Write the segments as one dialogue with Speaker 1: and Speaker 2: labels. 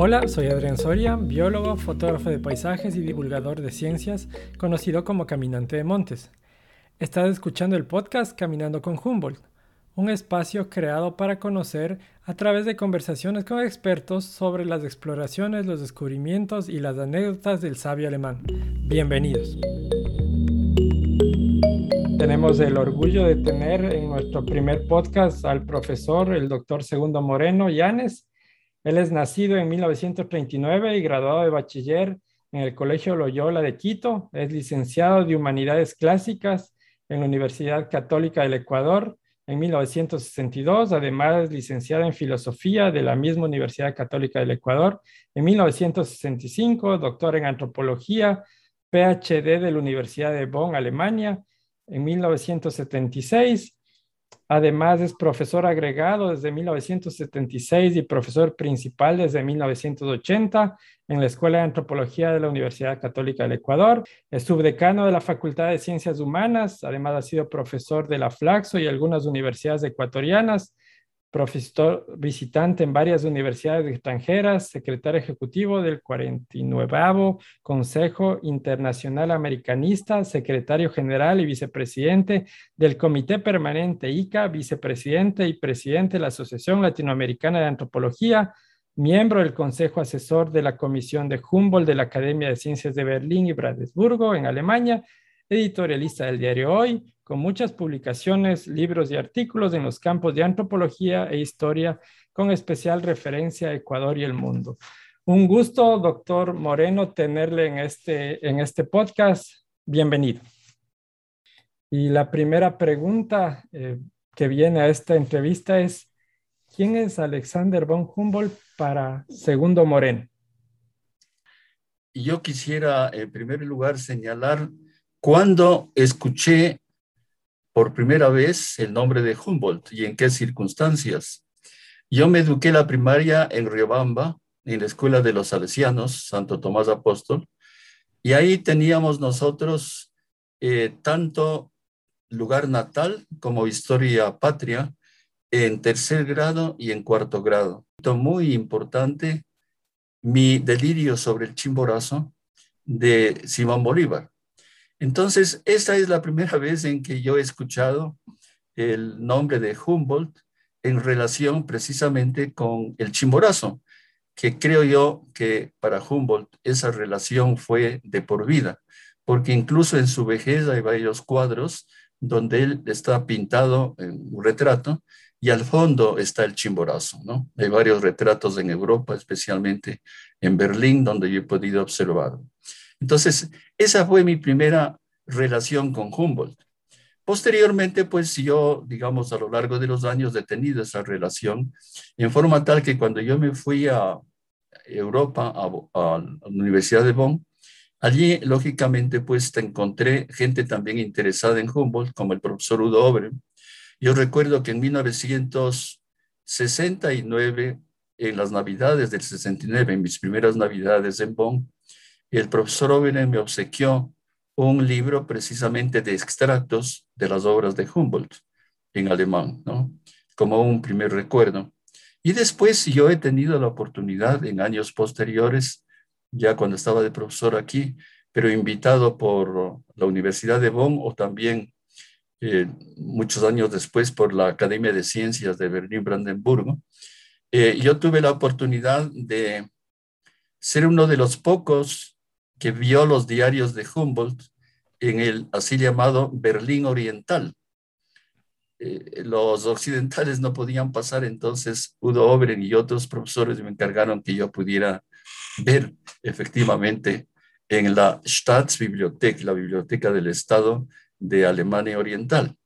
Speaker 1: Hola, soy Adrián Soria, biólogo, fotógrafo de paisajes y divulgador de ciencias, conocido como Caminante de Montes. Estás escuchando el podcast Caminando con Humboldt, un espacio creado para conocer a través de conversaciones con expertos sobre las exploraciones, los descubrimientos y las anécdotas del sabio alemán. Bienvenidos. Tenemos el orgullo de tener en nuestro primer podcast al profesor, el doctor Segundo Moreno Llanes, él es nacido en 1939 y graduado de bachiller en el Colegio Loyola de Quito. Es licenciado de Humanidades Clásicas en la Universidad Católica del Ecuador en 1962. Además, es licenciado en Filosofía de la misma Universidad Católica del Ecuador en 1965. Doctor en Antropología, PhD de la Universidad de Bonn, Alemania en 1976 Además, es profesor agregado desde 1976 y profesor principal desde 1980 en la Escuela de Antropología de la Universidad Católica del Ecuador. Es subdecano de la Facultad de Ciencias Humanas. Además, ha sido profesor de la Flaxo y algunas universidades ecuatorianas profesor visitante en varias universidades extranjeras, secretario ejecutivo del 49 Consejo Internacional Americanista, secretario general y vicepresidente del Comité Permanente ICA, vicepresidente y presidente de la Asociación Latinoamericana de Antropología, miembro del Consejo Asesor de la Comisión de Humboldt de la Academia de Ciencias de Berlín y Bradesburgo en Alemania, editorialista del diario Hoy, con muchas publicaciones, libros y artículos en los campos de antropología e historia, con especial referencia a Ecuador y el mundo. Un gusto, doctor Moreno, tenerle en este, en este podcast. Bienvenido. Y la primera pregunta eh, que viene a esta entrevista es, ¿quién es Alexander von Humboldt para Segundo Moreno?
Speaker 2: Yo quisiera, en primer lugar, señalar cuando escuché por primera vez el nombre de Humboldt y en qué circunstancias. Yo me eduqué la primaria en Riobamba, en la escuela de los salesianos, Santo Tomás Apóstol, y ahí teníamos nosotros eh, tanto lugar natal como historia patria en tercer grado y en cuarto grado. Muy importante, mi delirio sobre el chimborazo de Simón Bolívar. Entonces, esta es la primera vez en que yo he escuchado el nombre de Humboldt en relación precisamente con el chimborazo, que creo yo que para Humboldt esa relación fue de por vida, porque incluso en su vejez hay varios cuadros donde él está pintado en un retrato y al fondo está el chimborazo, ¿no? Hay varios retratos en Europa, especialmente en Berlín, donde yo he podido observarlo. Entonces, esa fue mi primera relación con Humboldt. Posteriormente, pues yo, digamos, a lo largo de los años he tenido esa relación, en forma tal que cuando yo me fui a Europa, a, la Universidad de Bonn, allí, lógicamente, pues te encontré gente también interesada en Humboldt, como el profesor Udo Obrem. Yo recuerdo que en 1969, en las Navidades del 69, en mis primeras Navidades en Bonn, el profesor Oberem me obsequió un libro precisamente de extractos de las obras de Humboldt en alemán, ¿no? Como un primer recuerdo. Y después yo he tenido la oportunidad en años posteriores, ya cuando estaba de profesor aquí, pero invitado por la Universidad de Bonn o también eh, muchos años después por la Academia de Ciencias de Berlín-Brandenburgo, eh, yo tuve la oportunidad de ser uno de los pocos que vio los diarios de Humboldt en el así llamado Berlín Oriental. Eh, los occidentales no podían pasar, entonces Udo Obren y otros profesores me encargaron que yo pudiera ver efectivamente en la Staatsbibliothek, la biblioteca del Estado de Alemania Oriental.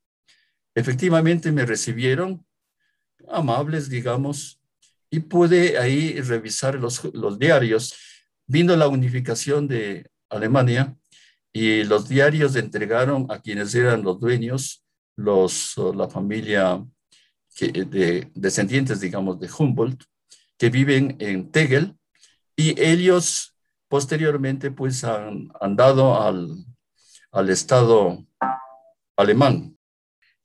Speaker 2: Efectivamente me recibieron amables, digamos, y pude ahí revisar los, los diarios Vino la unificación de Alemania y los diarios entregaron a quienes eran los dueños, los, la familia de descendientes, digamos, de Humboldt, que viven en Tegel, y ellos posteriormente pues han, han dado al, al Estado alemán.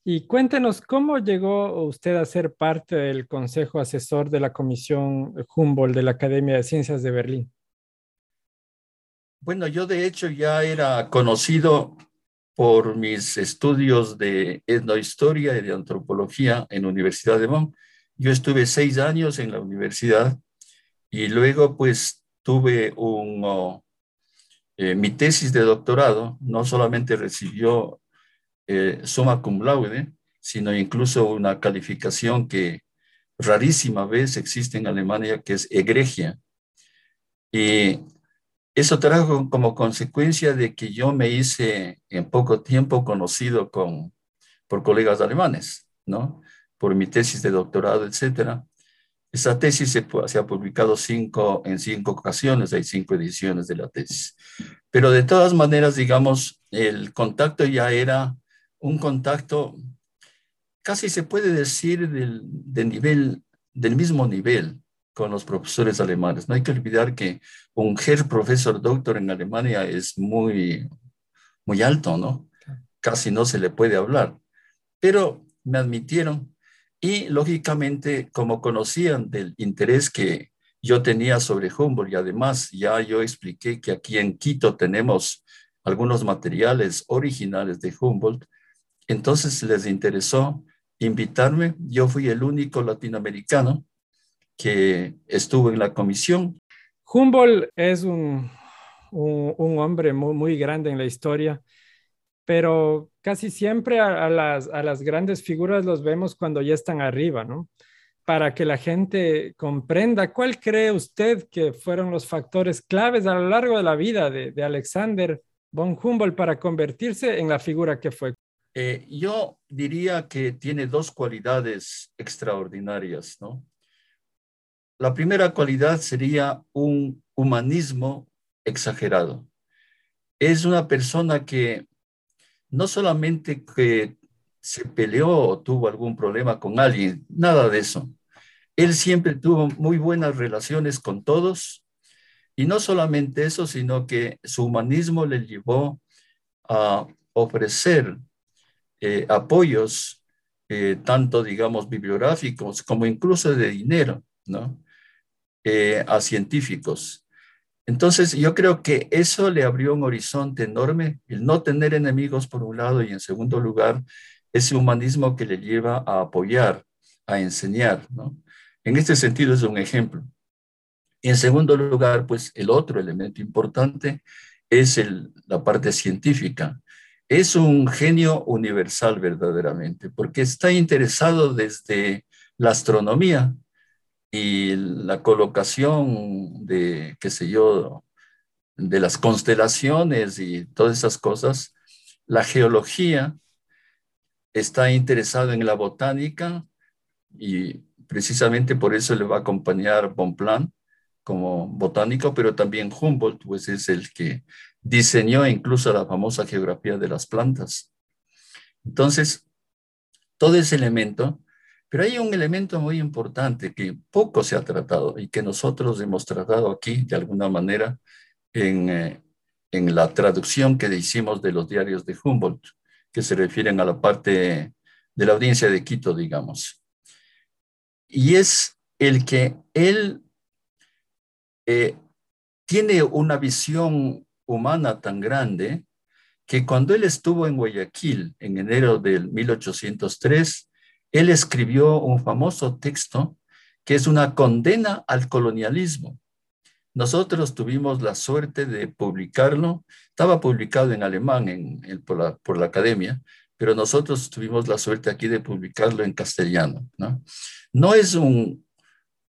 Speaker 1: Y cuéntenos, ¿cómo llegó usted a ser parte del Consejo Asesor de la Comisión Humboldt de la Academia de Ciencias de Berlín?
Speaker 2: Bueno, yo de hecho ya era conocido por mis estudios de etnohistoria y de antropología en la Universidad de Bonn. Yo estuve seis años en la universidad y luego pues tuve un, oh, eh, mi tesis de doctorado, no solamente recibió eh, summa cum laude, sino incluso una calificación que rarísima vez existe en Alemania, que es egregia. Y eso trajo como consecuencia de que yo me hice en poco tiempo conocido con, por colegas alemanes, ¿no? Por mi tesis de doctorado, etcétera. Esa tesis se, se, ha publicado cinco, en cinco ocasiones, hay cinco ediciones de la tesis. Pero de todas maneras, digamos, el contacto ya era un contacto, casi se puede decir, del, del mismo nivel con los profesores alemanes. No hay que olvidar que un Herr Profesor Doctor en Alemania es muy, muy alto, ¿no? Casi no se le puede hablar. Pero me admitieron y lógicamente, como conocían del interés que yo tenía sobre Humboldt y además ya yo expliqué que aquí en Quito tenemos algunos materiales originales de Humboldt, entonces les interesó invitarme. Yo fui el único latinoamericano que estuvo en la comisión.
Speaker 1: Humboldt es un, un, hombre muy, muy, grande en la historia, pero casi siempre a, las, a las grandes figuras los vemos cuando ya están arriba, ¿no? Para que la gente comprenda, ¿cuál cree usted que fueron los factores claves a lo largo de la vida de, de Alexander von Humboldt para convertirse en la figura que fue?
Speaker 2: Eh, yo diría que tiene dos cualidades extraordinarias, ¿no? La primera cualidad sería un humanismo exagerado. Es una persona que no solamente que se peleó o tuvo algún problema con alguien, nada de eso. Él siempre tuvo muy buenas relaciones con todos y no solamente eso, sino que su humanismo le llevó a ofrecer eh, apoyos, eh, tanto, digamos, bibliográficos como incluso de dinero, ¿no? Eh, a científicos. Entonces, yo creo que eso le abrió un horizonte enorme, el no tener enemigos por un lado y en segundo lugar, ese humanismo que le lleva a apoyar, a enseñar, ¿no? En este sentido es un ejemplo. Y en segundo lugar, pues el otro elemento importante es el, la parte científica es un genio universal verdaderamente, porque está interesado desde la astronomía y la colocación de, qué sé yo, de las constelaciones y todas esas cosas, la geología, está interesado en la botánica y precisamente por eso le va a acompañar Bonpland como botánico, pero también Humboldt, pues es el que diseñó incluso la famosa geografía de las plantas. Entonces, todo ese elemento, pero hay un elemento muy importante que poco se ha tratado y que nosotros hemos tratado aquí de alguna manera en, eh, en la traducción que hicimos de los diarios de Humboldt, que se refieren a la parte de la audiencia de Quito, digamos. Y es el que él eh, tiene una visión humana tan grande que cuando él estuvo en Guayaquil en enero del 1803, él escribió un famoso texto que es una condena al colonialismo. Nosotros tuvimos la suerte de publicarlo, estaba publicado en alemán en, por, la, por, la, academia, pero nosotros tuvimos la suerte aquí de publicarlo en castellano. No, no es un,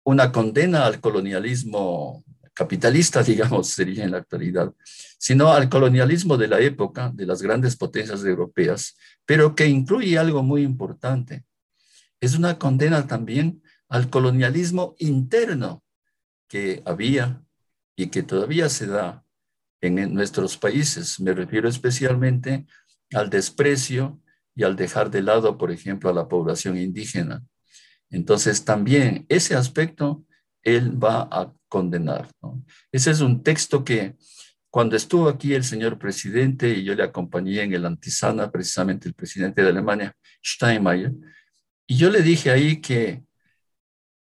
Speaker 2: una condena al colonialismo capitalista, digamos, sería en la actualidad, sino al colonialismo de la época de las grandes potencias europeas, pero que incluye algo muy importante. Es una condena también al colonialismo interno que había y que todavía se da en nuestros países. Me refiero especialmente al desprecio y al dejar de lado, por ejemplo, a la población indígena. Entonces, también ese aspecto él va a condenar. Ese es un texto que cuando estuvo aquí el señor presidente y yo le acompañé en el Antisana, precisamente el presidente de Alemania, Steinmeier, y yo le dije ahí que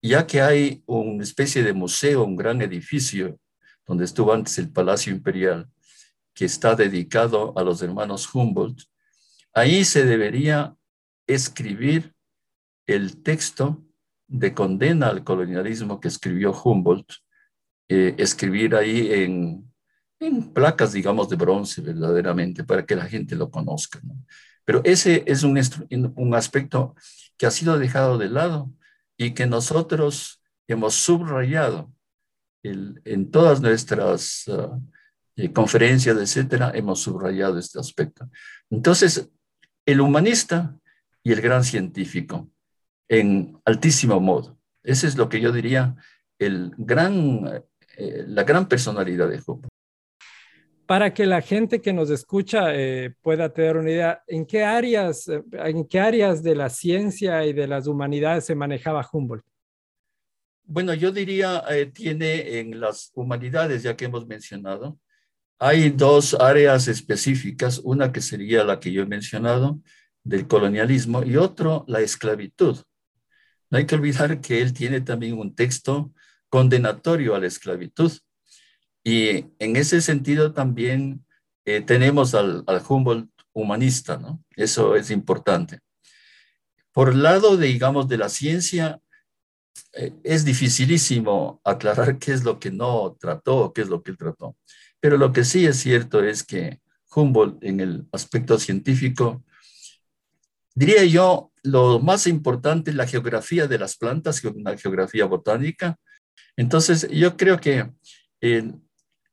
Speaker 2: ya que hay una especie de museo, un gran edificio, donde estuvo antes el Palacio Imperial, que está dedicado a los hermanos Humboldt, ahí se debería escribir el texto de condena al colonialismo que escribió Humboldt, eh, escribir ahí en, placas, digamos, de bronce verdaderamente, para que la gente lo conozca. Pero ese es un aspecto que ha sido dejado de lado y que nosotros hemos subrayado en todas nuestras uh, eh, conferencias, etcétera, hemos subrayado este aspecto. Entonces, el humanista y el gran científico, en altísimo modo. Ese es lo que yo diría el gran, eh, la gran personalidad de Job.
Speaker 1: Para que la gente que nos escucha eh, pueda tener una idea, ¿en qué, áreas, ¿en qué áreas de la ciencia y de las humanidades se manejaba Humboldt?
Speaker 2: Bueno, yo diría, eh, tiene en las humanidades, ya que hemos mencionado, hay dos áreas específicas, una que sería la que yo he mencionado, del colonialismo, y otro, la esclavitud. No hay que olvidar que él tiene también un texto condenatorio a la esclavitud. Y en ese sentido también eh, tenemos al, al, Humboldt humanista, ¿no? Eso es importante. Por el lado, de, digamos, de la ciencia, eh, es dificilísimo aclarar qué es lo que no trató, qué es lo que él trató. Pero lo que sí es cierto es que Humboldt, en el aspecto científico, diría yo, lo más importante es la geografía de las plantas, la geografía botánica. Entonces, yo creo que eh,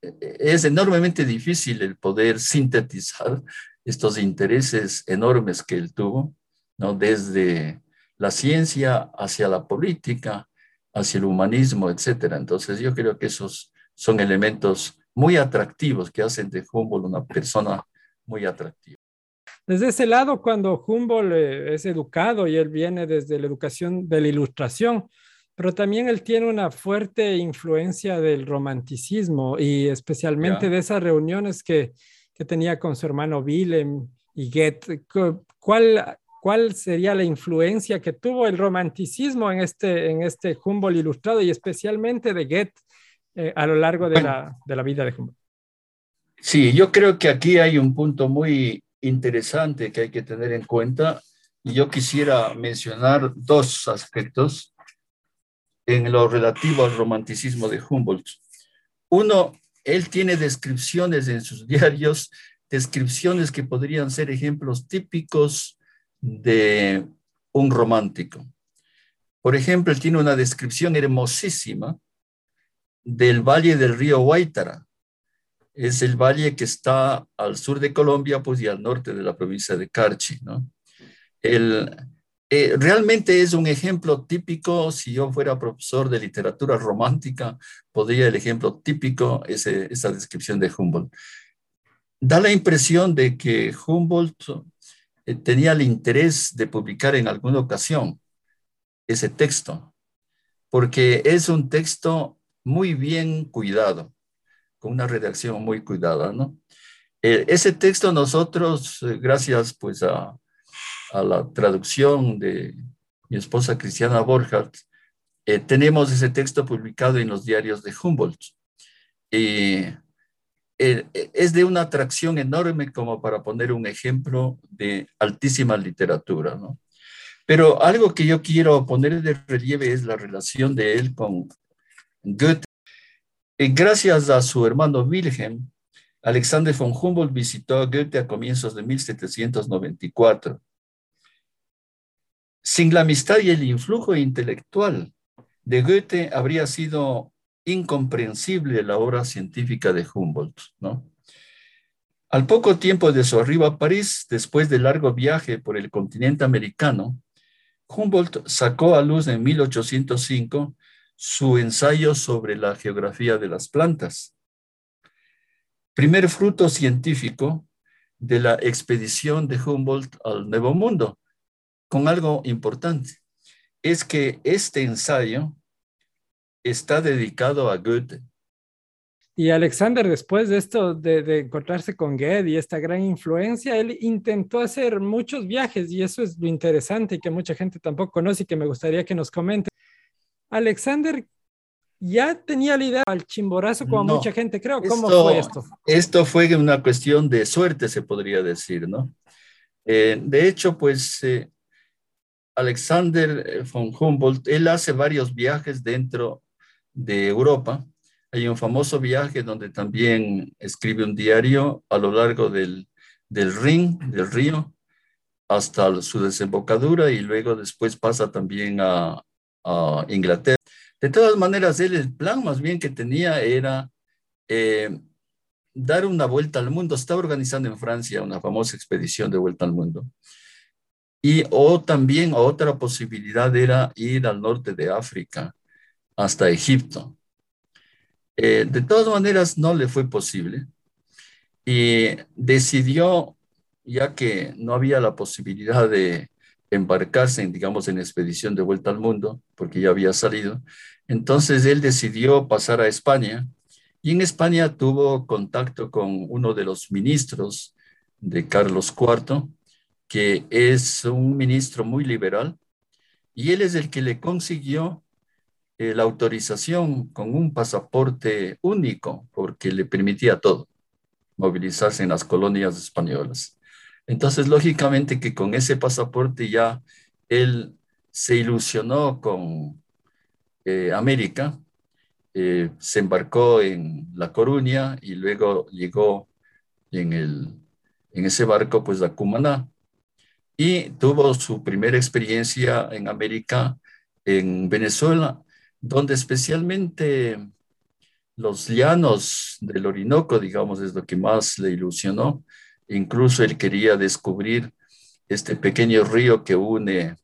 Speaker 2: es enormemente difícil el poder sintetizar estos intereses enormes que él tuvo, ¿no? Desde la ciencia hacia la política, hacia el humanismo, etcétera. Entonces, yo creo que esos son elementos muy atractivos que hacen de Humboldt una persona muy atractiva.
Speaker 1: Desde ese lado, cuando Humboldt eh, es educado y él viene desde la educación de la ilustración, pero también él tiene una fuerte influencia del romanticismo y especialmente de esas reuniones que, que, tenía con su hermano Willem y Goethe. ¿Cuál, ¿Cuál sería la influencia que tuvo el romanticismo en este, en este Humboldt ilustrado y especialmente de Goethe eh, a lo largo de, la, de la vida de Humboldt?
Speaker 2: Sí, yo creo que aquí hay un punto muy interesante que hay que tener en cuenta yo quisiera mencionar dos aspectos en lo relativo al romanticismo de Humboldt. Uno, él tiene descripciones en sus diarios, descripciones que podrían ser ejemplos típicos de un romántico. Por ejemplo, él tiene una descripción hermosísima del valle del río Guaitara, es el valle que está al sur de Colombia, pues y al norte de la provincia de Carchi, ¿no? El, eh, realmente es un ejemplo típico, si yo fuera profesor de literatura romántica, podría el ejemplo típico, ese, esa descripción de Humboldt. Da la impresión de que Humboldt eh, tenía el interés de publicar en alguna ocasión ese texto, porque es un texto muy bien cuidado con una redacción muy cuidada, ¿no? Eh, ese texto nosotros, eh, gracias pues a, a, la traducción de mi esposa Cristiana Borchardt, eh, tenemos ese texto publicado en los diarios de Humboldt. Y es de una atracción enorme como para poner un ejemplo de altísima literatura, ¿no? Pero algo que yo quiero poner de relieve es la relación de él con Goethe gracias a su hermano Wilhelm, Alexander von Humboldt visitó a Goethe a comienzos de 1794. Sin la amistad y el influjo intelectual de Goethe habría sido incomprensible la obra científica de Humboldt. Al poco tiempo de su arribo a París, después del largo viaje por el continente americano, Humboldt sacó a luz en 1805 su ensayo sobre la geografía de las plantas. Primer fruto científico de la expedición de Humboldt al Nuevo Mundo, con algo importante, es que este ensayo está dedicado a Goethe.
Speaker 1: Y Alexander, después de esto, de, encontrarse con Goethe y esta gran influencia, él intentó hacer muchos viajes y eso es lo interesante y que mucha gente tampoco conoce y que me gustaría que nos comente. Alexander ya tenía la idea al chimborazo como mucha gente creo. ¿Cómo fue esto?
Speaker 2: Esto fue una cuestión de suerte, se podría decir, ¿no? Eh, de hecho, pues eh, Alexander eh, von Humboldt, él hace varios viajes dentro de Europa hay un famoso viaje donde también escribe un diario a lo largo del, del Rin, del río, hasta su desembocadura y luego después pasa también a, Inglaterra. De todas maneras, él el plan más bien que tenía era eh, dar una vuelta al mundo. Estaba organizando en Francia una famosa expedición de vuelta al mundo. Y o también otra posibilidad era ir al norte de África, hasta Egipto. Eh, de todas maneras, no le fue posible y decidió, ya que no había la posibilidad de embarcarse, en, digamos, en expedición de vuelta al mundo, porque ya había salido, entonces él decidió pasar a España y en España tuvo contacto con uno de los ministros de Carlos IV, que es un ministro muy liberal, y él es el que le consiguió eh, la autorización con un pasaporte único, porque le permitía todo, movilizarse en las colonias españolas. Entonces, lógicamente que con ese pasaporte ya él se ilusionó con eh, América, eh, se embarcó en La Coruña y luego llegó en, el, en ese barco pues a Cumaná y tuvo su primera experiencia en América, en Venezuela, donde especialmente los llanos del Orinoco, digamos, es lo que más le ilusionó. Incluso él quería descubrir este pequeño río que une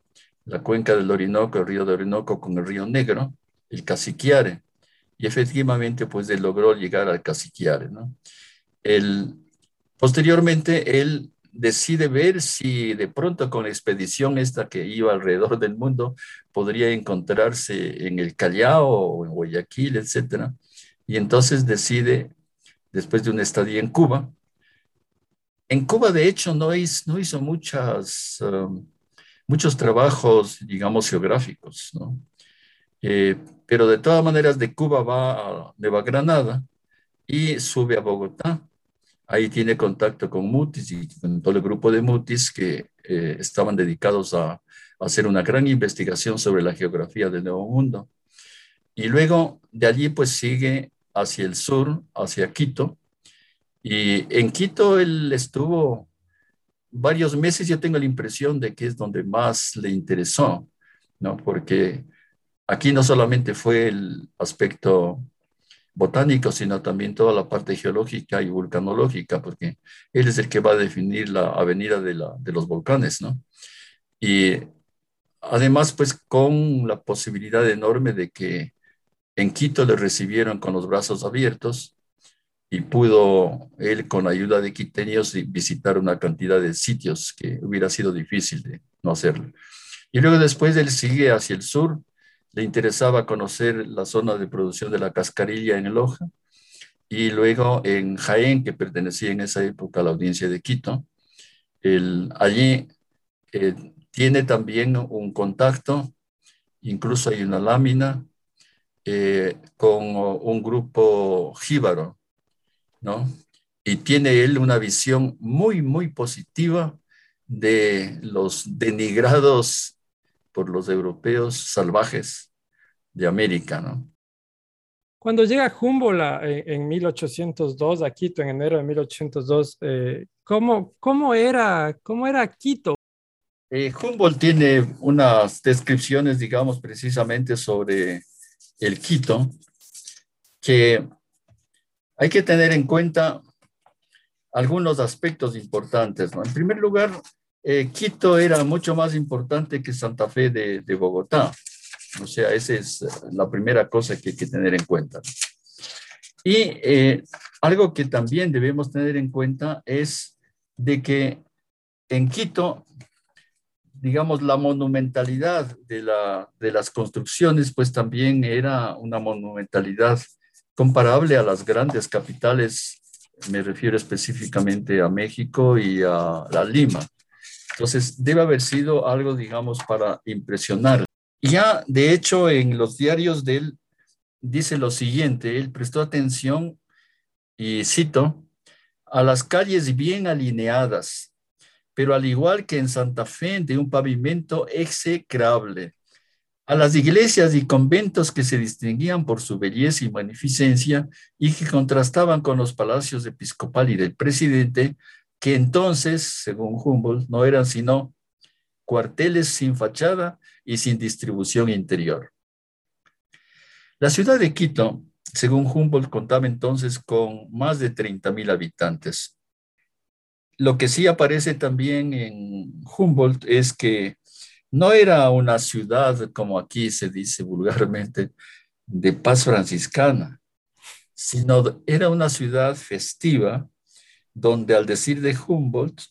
Speaker 2: la cuenca del Orinoco, el río de Orinoco con el río Negro, el Caciquiare. Y efectivamente, pues él logró llegar al Caciquiare, ¿no? posteriormente, él decide ver si de pronto con la expedición esta que iba alrededor del mundo podría encontrarse en el Callao o en Guayaquil, etc. Y entonces decide, después de una estadía en Cuba, en Cuba de hecho no, no hizo muchas, um, muchos trabajos, digamos, geográficos, ¿no? Eh, pero de todas maneras de Cuba va a Nueva Granada y sube a Bogotá Ahí tiene contacto con Mutis y con todo el grupo de Mutis que eh, estaban dedicados a, hacer una gran investigación sobre la geografía del Nuevo Mundo. Y luego de allí pues sigue hacia el sur, hacia Quito. Y en Quito él estuvo varios meses, yo tengo la impresión de que es donde más le interesó, ¿no? Porque aquí no solamente fue el aspecto botánico, sino también toda la parte geológica y vulcanológica, porque él es el que va a definir la avenida de, los volcanes, ¿no? Y además, pues con la posibilidad enorme de que en Quito le recibieron con los brazos abiertos y pudo él, con ayuda de quiteños, visitar una cantidad de sitios que hubiera sido difícil de no hacerlo. Y luego después él sigue hacia el sur, le interesaba conocer la zona de producción de la cascarilla en Loja y luego en Jaén, que pertenecía en esa época a la audiencia de Quito. El, allí eh, tiene también un contacto, incluso hay una lámina eh, con un grupo jíbaro, ¿no? Y tiene él una visión muy, muy positiva de los denigrados por los europeos salvajes de América, ¿no?
Speaker 1: Cuando llega Humboldt en, 1802 a Quito, en enero de 1802, eh, ¿cómo, cómo, era, ¿cómo era Quito?
Speaker 2: Eh, Humboldt tiene unas descripciones, digamos, precisamente sobre el Quito, que hay que tener en cuenta algunos aspectos importantes. ¿no? En primer lugar, eh, Quito era mucho más importante que Santa Fe de, Bogotá. O sea, esa es la primera cosa que hay que tener en cuenta. Y eh, algo que también debemos tener en cuenta es de que en Quito, digamos, la monumentalidad de, la, de las construcciones, pues también era una monumentalidad comparable a las grandes capitales, me refiero específicamente a México y a Lima. Entonces, debe haber sido algo, digamos, para impresionar. Ya, de hecho, en los diarios de él dice lo siguiente, él prestó atención, y cito, a las calles bien alineadas, pero al igual que en Santa Fe, de un pavimento execrable, a las iglesias y conventos que se distinguían por su belleza y magnificencia y que contrastaban con los palacios episcopal y del presidente, que entonces, según Humboldt, no eran sino cuarteles sin fachada y sin distribución interior. La ciudad de Quito, según Humboldt, contaba entonces con más de 30.000 habitantes. Lo que sí aparece también en Humboldt es que no era una ciudad, como aquí se dice vulgarmente, de paz franciscana, sino era una ciudad festiva donde al decir de Humboldt,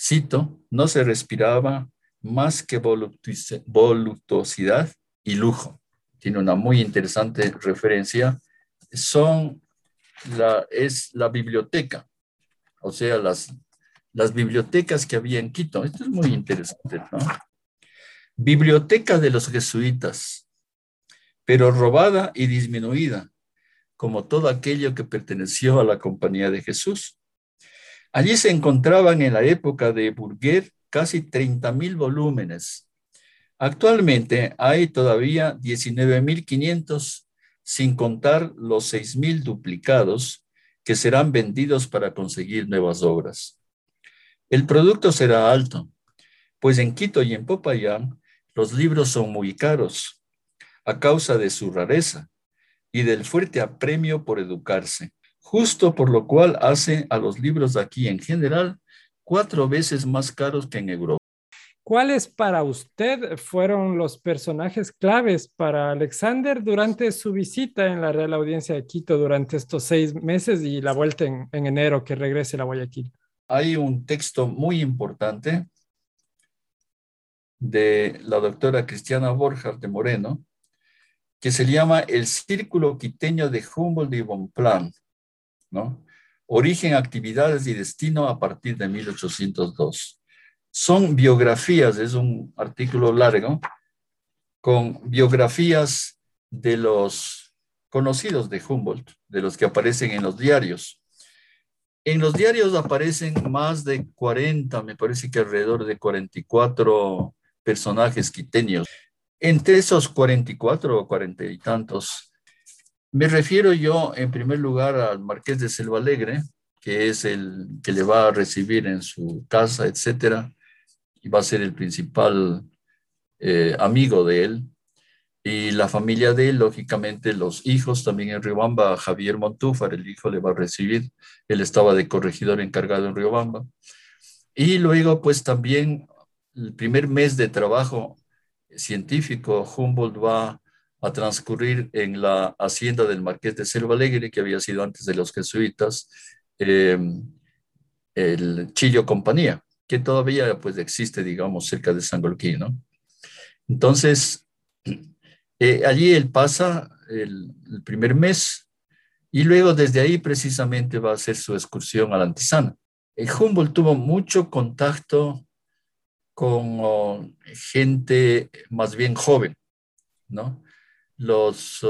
Speaker 2: cito, no se respiraba más que voluptuosidad y lujo. Tiene una muy interesante referencia. Son es la biblioteca, o sea, las las bibliotecas que había en Quito. Esto es muy interesante, ¿no? Biblioteca de los jesuitas, pero robada y disminuida, como todo aquello que perteneció a la Compañía de Jesús. Allí se encontraban en la época de Burguer casi 30 mil volúmenes. Actualmente hay todavía 19.500, sin contar los 6.000 duplicados que serán vendidos para conseguir nuevas obras. El producto será alto, pues en Quito y en Popayán los libros son muy caros a causa de su rareza y del fuerte apremio por educarse, justo por lo cual hace a los libros de aquí en general cuatro veces más caros que en Europa.
Speaker 1: ¿Cuáles para usted fueron los personajes claves para Alexander durante su visita en la Real Audiencia de Quito durante estos seis meses y la vuelta en, en enero que regrese a Guayaquil?
Speaker 2: hay un texto muy importante de la doctora Cristiana Borja de Moreno, que se llama El Círculo Quiteño de Humboldt y Bonpland, ¿no? Origen, actividades y destino a partir de 1802. Son biografías, es un artículo largo, con biografías de los conocidos de Humboldt, de los que aparecen en los diarios. En los diarios aparecen más de 40, me parece que alrededor de 44 personajes quiteños. Entre esos 44 o 40 y tantos, me refiero yo en primer lugar al marqués de Selva Alegre, que es el que le va a recibir en su casa, etcétera, y va a ser el principal eh, amigo de él. Y la familia de él, lógicamente, los hijos también en Riobamba, Javier Montúfar, el hijo le va a recibir, él estaba de corregidor encargado en Riobamba. Y luego, pues también el primer mes de trabajo científico, Humboldt va a transcurrir en la hacienda del marqués de Selva Alegre, que había sido antes de los jesuitas, em, el Chillo Compañía, que todavía pues existe, digamos, cerca de San Golquín, ¿no? Entonces, eh, allí él pasa el, primer mes y luego desde ahí precisamente va a hacer su excursión a la Antisana. El Humboldt tuvo mucho contacto con gente más bien joven, ¿no? Los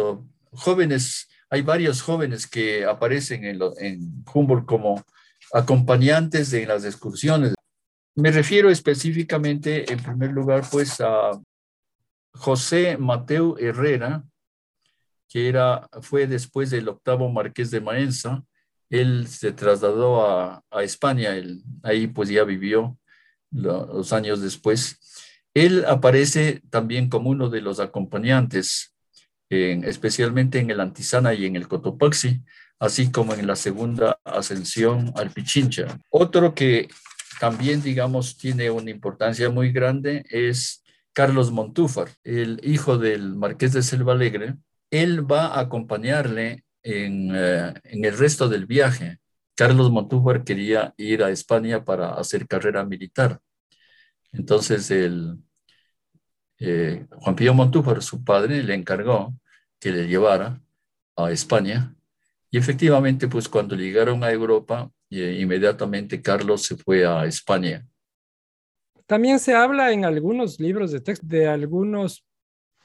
Speaker 2: jóvenes, hay varios jóvenes que aparecen en, Humboldt como acompañantes de las excursiones. Me refiero específicamente, en primer lugar, pues a José Mateo Herrera, que era, fue después del octavo marqués de Maenza, él se trasladó a, España, ahí pues ya vivió los años después. Él aparece también como uno de los acompañantes, especialmente en el Antisana y en el Cotopaxi, así como en la segunda ascensión al Pichincha. Otro que también, digamos, tiene una importancia muy grande es Carlos Montúfar, el hijo del marqués de Selva Alegre, él va a acompañarle en, eh, el resto del viaje. Carlos Montúfar quería ir a España para hacer carrera militar. Entonces, el, eh, Juan Pío Montúfar, su padre, le encargó que le llevara a España. Y efectivamente, pues cuando llegaron a Europa, eh, inmediatamente Carlos se fue a España.
Speaker 1: También se habla en algunos libros de texto de algunos,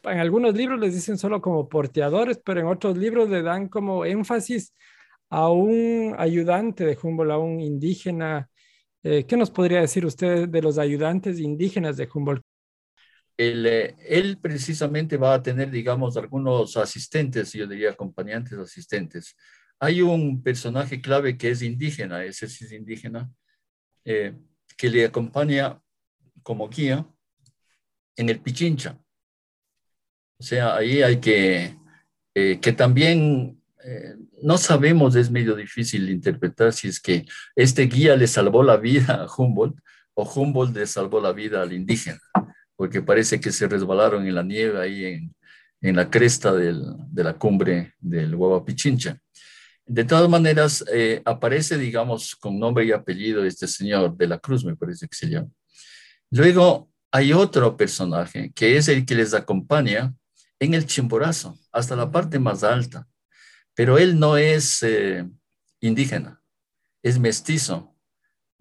Speaker 1: en algunos libros les dicen solo como porteadores, pero en otros libros le dan como énfasis a un ayudante de Humboldt, a un indígena. Eh, ¿Qué nos podría decir usted de los ayudantes indígenas de Humboldt?
Speaker 2: Eh, él precisamente va a tener, digamos, algunos asistentes, yo diría acompañantes asistentes. Hay un personaje clave que es indígena, ese sí es indígena, eh, que le acompaña como guía en el Pichincha. O sea, ahí hay que, eh, que también no sabemos, es medio difícil interpretar si es que este guía le salvó la vida a Humboldt o Humboldt le salvó la vida al indígena porque parece que se resbalaron en la nieve ahí en, en la cresta del, de la cumbre del Pichincha. De todas maneras, eh, aparece, digamos, con nombre y apellido este señor de la Cruz, me parece que se llama. Luego hay otro personaje que es el que les acompaña en el Chimborazo, hasta la parte más alta, pero él no es eh, indígena, es mestizo.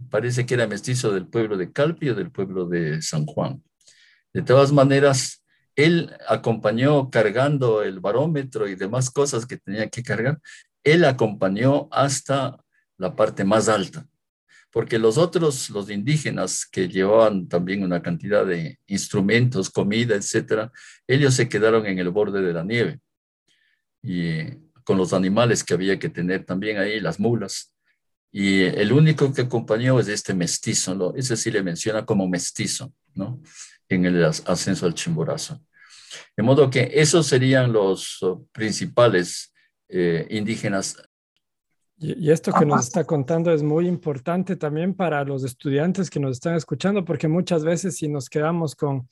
Speaker 2: Parece que era mestizo del pueblo de Calpi o del pueblo de San Juan. De todas maneras, él acompañó cargando el barómetro y demás cosas que tenía que cargar. Él acompañó hasta la parte más alta, porque los otros, los indígenas que llevaban también una cantidad de instrumentos, comida, etcétera, ellos se quedaron en el borde de la nieve y con los animales que había que tener también ahí, las mulas. Y el único que acompañó es este mestizo, ¿no? ese sí le menciona como mestizo, ¿no? en el ascenso al Chimborazo. De modo que esos serían los oh, principales eh, indígenas.
Speaker 1: Y, esto que nos está contando es muy importante también para los estudiantes que nos están escuchando, porque muchas veces si nos quedamos con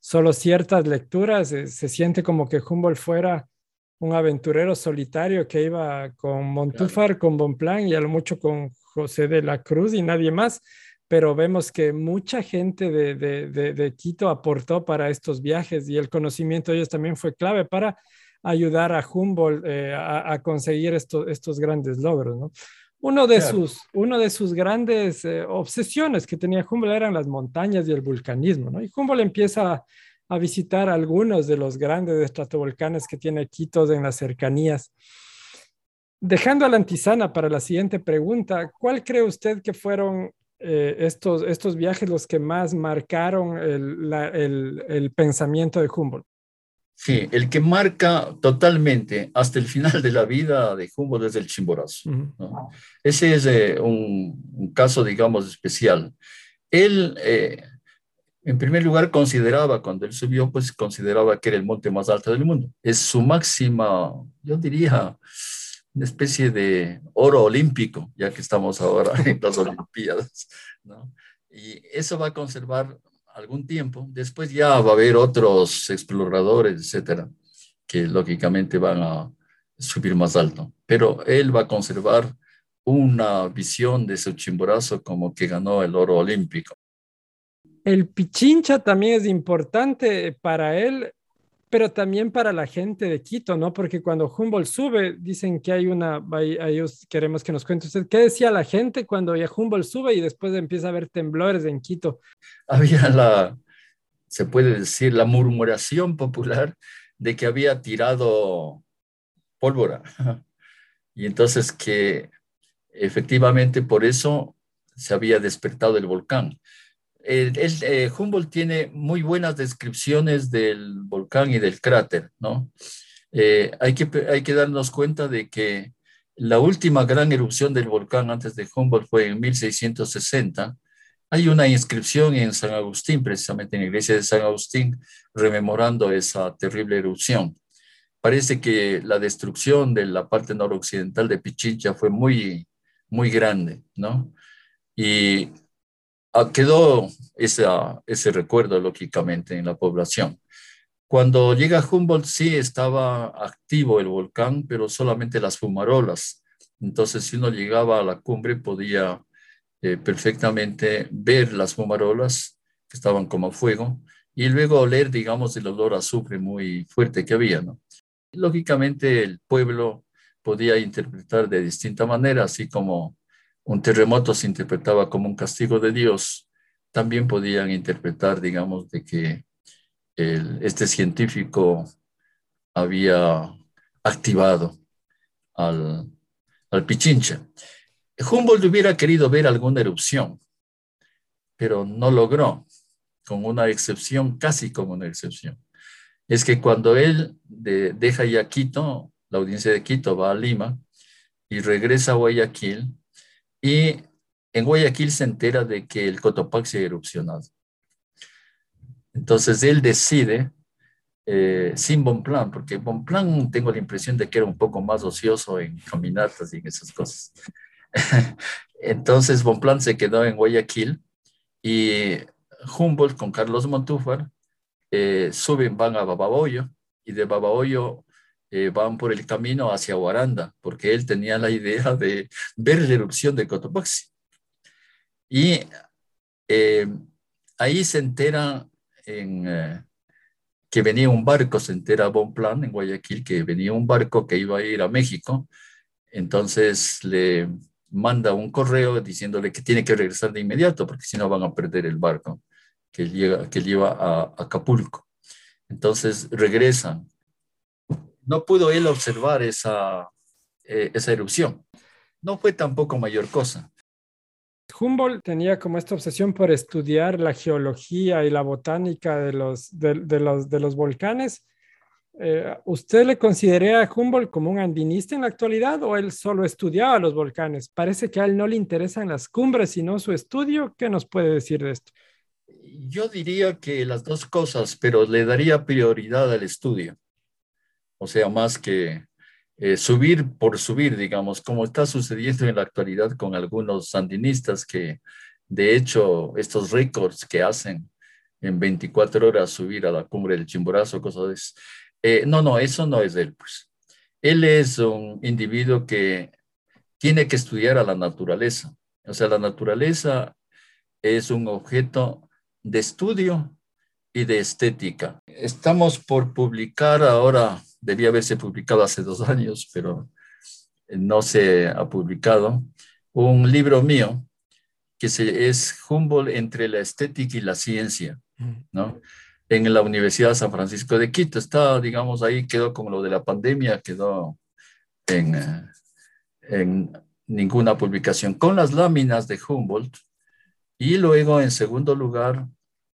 Speaker 1: solo ciertas lecturas, eh, se siente como que Humboldt fuera un aventurero solitario que iba con Montúfar, con Bonplan y a lo mucho con José de la Cruz y nadie más pero vemos que mucha gente de, Quito aportó para estos viajes y el conocimiento de ellos también fue clave para ayudar a Humboldt eh, a, conseguir estos grandes logros. Uno, de sus, uno de sus grandes eh, obsesiones que tenía Humboldt eran las montañas y el vulcanismo. Y Humboldt empieza a, visitar algunos de los grandes estratovolcanes que tiene Quito en las cercanías. Dejando a la antisana para la siguiente pregunta, ¿cuál cree usted que fueron eh, estos, estos viajes los que más marcaron el, pensamiento de Humboldt.
Speaker 2: Sí, el que marca totalmente hasta el final de la vida de Humboldt es el Chimborazo. Ese es eh, un, caso, digamos, especial. Él, eh, en primer lugar, consideraba, cuando él subió, pues consideraba que era el monte más alto del mundo. Es su máxima, yo diría, una especie de oro olímpico, ya que estamos ahora en las Olimpiadas. Y eso va a conservar algún tiempo. Después ya va a haber otros exploradores, etcétera, que lógicamente van a subir más alto. Pero él va a conservar una visión de su chimborazo como que ganó el oro olímpico.
Speaker 1: El Pichincha también es importante para él pero también para la gente de Quito, ¿no? Porque cuando Humboldt sube, dicen que hay una, ellos queremos que nos cuente usted, ¿qué decía la gente cuando ya Humboldt sube y después empieza a haber temblores en Quito?
Speaker 2: Había la, se puede decir, la murmuración popular de que había tirado pólvora. Y entonces que efectivamente por eso se había despertado el volcán el, eh, Humboldt tiene muy buenas descripciones del volcán y del cráter, ¿no? Eh, hay, que, hay que darnos cuenta de que la última gran erupción del volcán antes de Humboldt fue en 1660. Hay una inscripción en San Agustín, precisamente en la iglesia de San Agustín, rememorando esa terrible erupción. Parece que la destrucción de la parte noroccidental de Pichincha fue muy, muy grande, ¿no? Y Ah, quedó ese recuerdo, lógicamente, en la población. Cuando llega Humboldt, sí estaba activo el volcán, pero solamente las fumarolas. Entonces, si uno llegaba a la cumbre, podía eh, perfectamente ver las fumarolas que estaban como fuego y luego oler, digamos, el olor a azufre muy fuerte que había, ¿no? Lógicamente el pueblo podía interpretar de distinta manera, así como un terremoto se interpretaba como un castigo de Dios, también podían interpretar, digamos, de que este científico había activado al, al Pichincha. Humboldt hubiera querido ver alguna erupción, pero no logró, con una excepción, casi como una excepción. Es que cuando él deja ya Quito, la audiencia de Quito va a Lima y regresa a Guayaquil, y en Guayaquil se entera de que el Cotopaxi ha erupcionado. Entonces él decide, eh, sin Bonplan, porque Bonplan tengo la impresión de que era un poco más ocioso en caminatas y en esas cosas. Entonces Bonplan se quedó en Guayaquil y Humboldt con Carlos Montúfar eh, suben, van a Babahoyo y de Babahoyo eh, van por el camino hacia Guaranda, porque él tenía la idea de ver la erupción de Cotopaxi. Y eh, ahí se entera en, que venía un barco, se entera Bonplan en Guayaquil, que venía un barco que iba a ir a México. Entonces le manda un correo diciéndole que tiene que regresar de inmediato porque si no van a perder el barco que, llega, que lleva a, Acapulco. Entonces regresan. No pudo él observar esa, eh, esa erupción. No fue tampoco mayor cosa.
Speaker 1: Humboldt tenía como esta obsesión por estudiar la geología y la botánica de los, de los, de los volcanes eh, ¿Usted le considera a Humboldt como un andinista en la actualidad o él solo estudiaba los volcanes? Parece que a él no le interesan las cumbres, sino su estudio. ¿Qué nos puede decir de esto?
Speaker 2: Yo diría que las dos cosas, pero le daría prioridad al estudio. O sea, más que eh, subir por subir, digamos, como está sucediendo en la actualidad con algunos sandinistas que, de hecho, estos récords que hacen en 24 horas subir a la cumbre del Chimborazo, cosas de eh, no, no, eso no es él, pues. Él es un individuo que tiene que estudiar a la naturaleza. O sea, la naturaleza es un objeto de estudio y de estética. Estamos por publicar ahora, debía haberse publicado hace dos años, pero no se ha publicado, un libro mío que se, es Humboldt entre la estética y la ciencia, ¿no? en la Universidad de San Francisco de Quito. Está, digamos, ahí quedó como lo de la pandemia, quedó en, eh, en ninguna publicación, con las láminas de Humboldt y luego en segundo lugar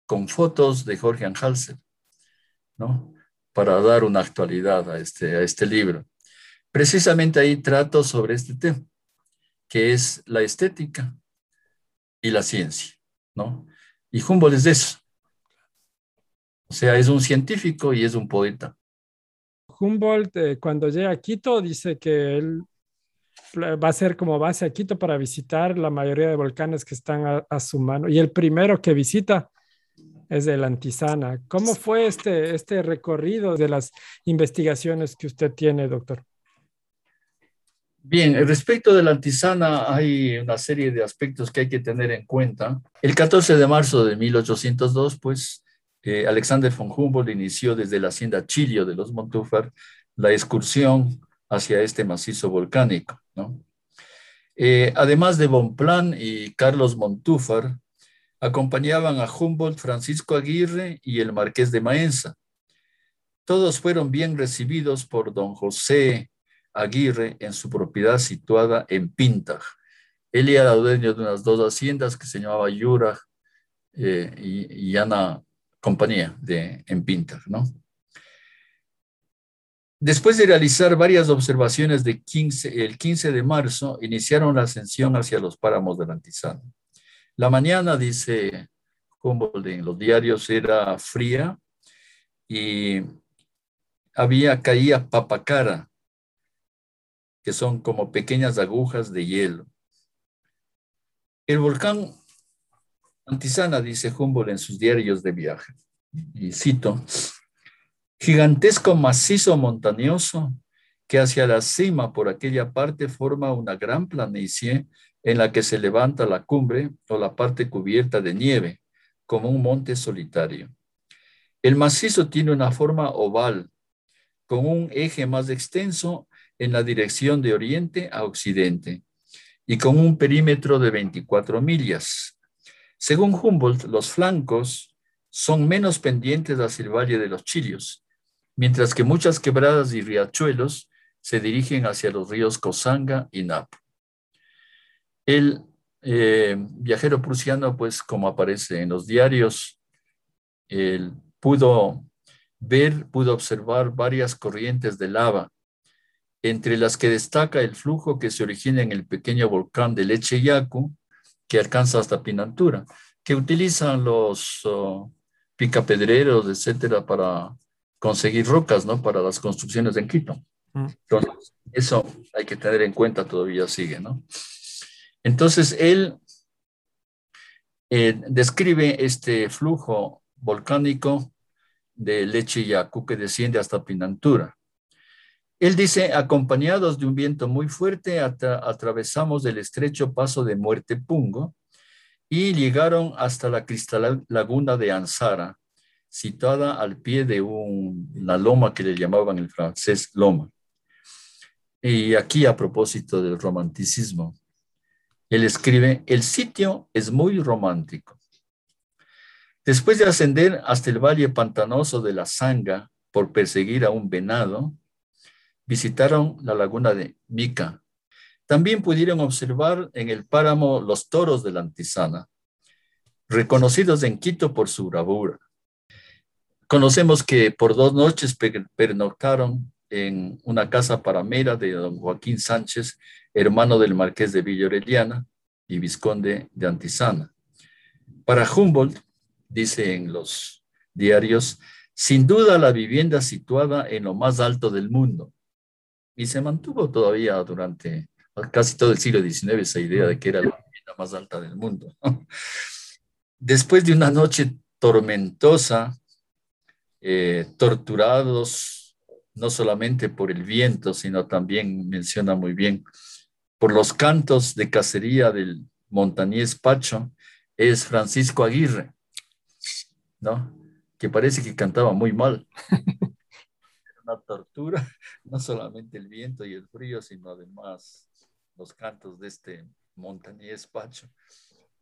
Speaker 2: con fotos de Jorge Anhalser, ¿no? Para dar una actualidad a este, a este libro. Precisamente ahí trato sobre este tema, que es la estética y la ciencia, ¿no? Y Humboldt es eso, o sea, es un científico y es un poeta.
Speaker 1: Humboldt, eh, cuando llega a Quito, dice que él va a ser como base a Quito para visitar la mayoría de volcanes que están a, su mano. Y el primero que visita es el Antisana. ¿Cómo fue este, este recorrido de las investigaciones que usted tiene, doctor?
Speaker 2: Bien, respecto de la Antisana hay una serie de aspectos que hay que tener en cuenta. El 14 de marzo de 1802, pues, Alexander von Humboldt inició desde la hacienda Chilio de los Montúfar la excursión hacia este macizo volcánico. Eh, además de Bonplan y Carlos Montúfar, acompañaban a Humboldt, Francisco Aguirre y el Marqués de Maenza. Todos fueron bien recibidos por don José Aguirre en su propiedad situada en Pintaj. Él era dueño de unas dos haciendas que se llamaba Yura eh, y, Ana compañía de, en Pinter, ¿no? Después de realizar varias observaciones de 15, el 15 de marzo, iniciaron la ascensión hacia los páramos del Antizano. La mañana, dice Humboldt en los diarios, era fría y había, caía papacara, que son como pequeñas agujas de hielo. El volcán Antisana, dice Humboldt en sus diarios de viaje, y cito, gigantesco macizo montañoso que hacia la cima por aquella parte forma una gran planicie en la que se levanta la cumbre o la parte cubierta de nieve, como un monte solitario. El macizo tiene una forma oval, con un eje más extenso en la dirección de oriente a occidente y con un perímetro de 24 millas. Según Humboldt, los flancos son menos pendientes hacia el Valle de los Chilios, mientras que muchas quebradas y riachuelos se dirigen hacia los ríos Cosanga y Napo. El eh, viajero prusiano, pues como aparece en los diarios, él pudo ver, pudo observar varias corrientes de lava, entre las que destaca el flujo que se origina en el pequeño volcán de Leche Yacu, que alcanza hasta Pinantura, que utilizan los oh, picapedreros, etcétera, para conseguir rocas, ¿no? Para las construcciones en Quito. Mm. Entonces, eso hay que tener en cuenta, todavía sigue, ¿no? Entonces, él eh, describe este flujo volcánico de Leche Yacu que desciende hasta Pinantura. Él dice, acompañados de un viento muy fuerte, atravesamos el estrecho paso de Muerte Pungo y llegaron hasta la cristal laguna de Ansara, situada al pie de una loma que le llamaban el francés loma. Y aquí a propósito del romanticismo, él escribe, el sitio es muy romántico. Después de ascender hasta el valle pantanoso de la Sanga por perseguir a un venado, visitaron la laguna de Mica. También pudieron observar en el páramo los toros de la Antisana, reconocidos en Quito por su bravura. Conocemos que por dos noches pernoctaron en una casa paramera de don Joaquín Sánchez, hermano del marqués de Villa y vizconde de Antisana. Para Humboldt, dice en los diarios, sin duda la vivienda situada en lo más alto del mundo, y se mantuvo todavía durante casi todo el siglo XIX esa idea de que era la más alta del mundo. Después de una noche tormentosa, eh, torturados no solamente por el viento, sino también menciona muy bien por los cantos de cacería del montañés Pacho, es Francisco Aguirre, ¿no? Que parece que cantaba muy mal. una tortura, no solamente el viento y el frío, sino además los cantos de este montañés Pacho.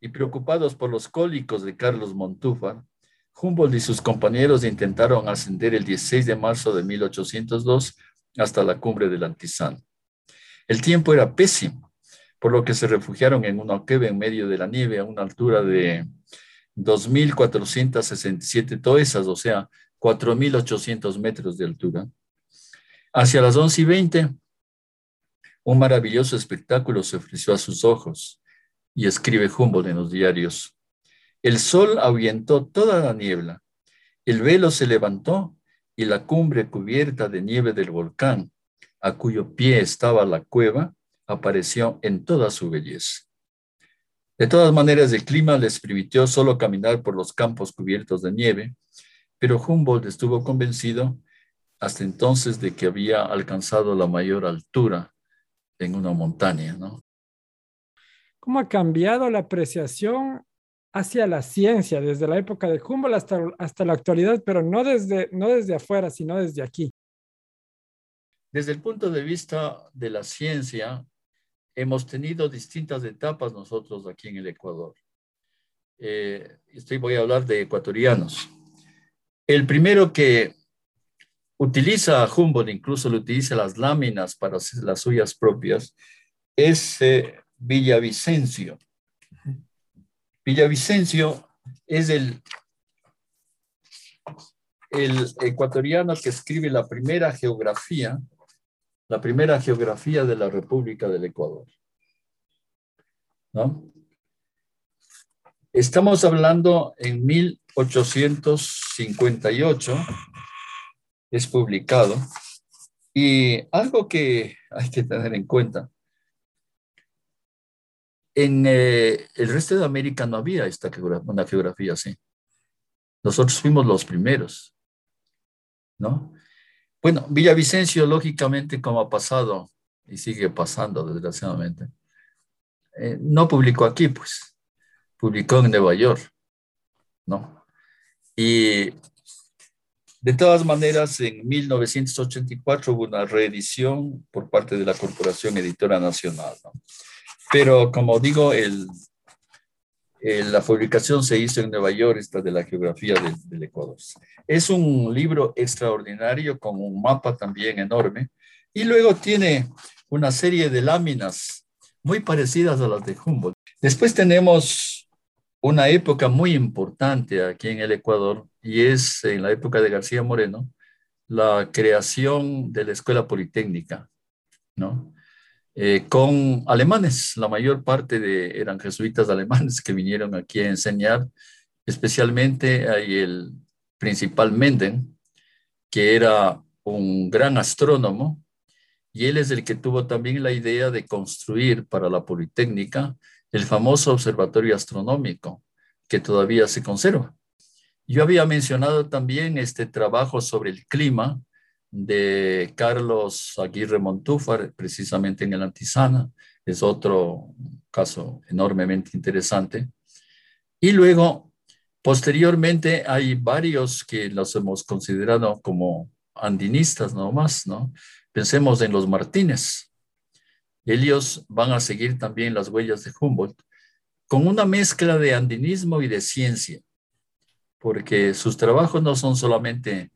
Speaker 2: Y preocupados por los cólicos de Carlos Montúfar, Humboldt y sus compañeros intentaron ascender el 16 de marzo de 1802 hasta la cumbre del Antizán. El tiempo era pésimo, por lo que se refugiaron en una cueva en medio de la nieve a una altura de 2.467 toesas, o sea, 4.800 metros de altura. Hacia las 11 y 20, un maravilloso espectáculo se ofreció a sus ojos, y escribe Humboldt en los diarios. El sol ahuyentó toda la niebla, el velo se levantó y la cumbre cubierta de nieve del volcán, a cuyo pie estaba la cueva, apareció en toda su belleza. De todas maneras, el clima les permitió solo caminar por los campos cubiertos de nieve, pero Humboldt estuvo convencido hasta entonces de que había alcanzado la mayor altura en una montaña, ¿no?
Speaker 1: ¿Cómo ha cambiado la apreciación hacia la ciencia desde la época de Humboldt hasta, hasta la actualidad, pero no desde, no desde afuera, sino desde aquí?
Speaker 2: Desde el punto de vista de la ciencia, hemos tenido distintas etapas nosotros aquí en el Ecuador. Eh, voy a hablar de ecuatorianos. El primero que utiliza a Humboldt, incluso le utiliza las láminas para las suyas propias, es eh, Villavicencio. Villavicencio es el ecuatoriano que escribe la primera geografía la primera geografía de la República del Ecuador. ¿No? Estamos hablando en 1858, es publicado, y algo que hay que tener en cuenta, en eh, el resto de América no había esta una geografía así. Nosotros fuimos los primeros, ¿no? Bueno, Villavicencio, lógicamente, como ha pasado y sigue pasando, desgraciadamente, eh, no publicó aquí, pues, publicó en Nueva York, ¿no? Y De todas maneras, en 1984 hubo una reedición por parte de la Corporación Editora Nacional. Pero como digo, el, la publicación se hizo en Nueva York, esta de la geografía del, Ecuador. Es un libro extraordinario con un mapa también enorme y luego tiene una serie de láminas muy parecidas a las de Humboldt. Después tenemos una época muy importante aquí en el Ecuador y es en la época de García Moreno, la creación de la Escuela Politécnica, ¿no? Eh, con alemanes. La mayor parte de, eran jesuitas alemanes que vinieron aquí a enseñar, especialmente ahí el principal Menden, que era un gran astrónomo, y él es el que tuvo también la idea de construir para la Politécnica el famoso observatorio astronómico, que todavía se conserva. Yo había mencionado también este trabajo sobre el clima, de Carlos Aguirre Montúfar, precisamente en el Antisana. Es otro caso enormemente interesante. Y luego, posteriormente, hay varios que los hemos considerado como andinistas nomás, ¿no? Pensemos en los Martínez. Ellos van a seguir también las huellas de Humboldt con una mezcla de andinismo y de ciencia, porque sus trabajos no son solamente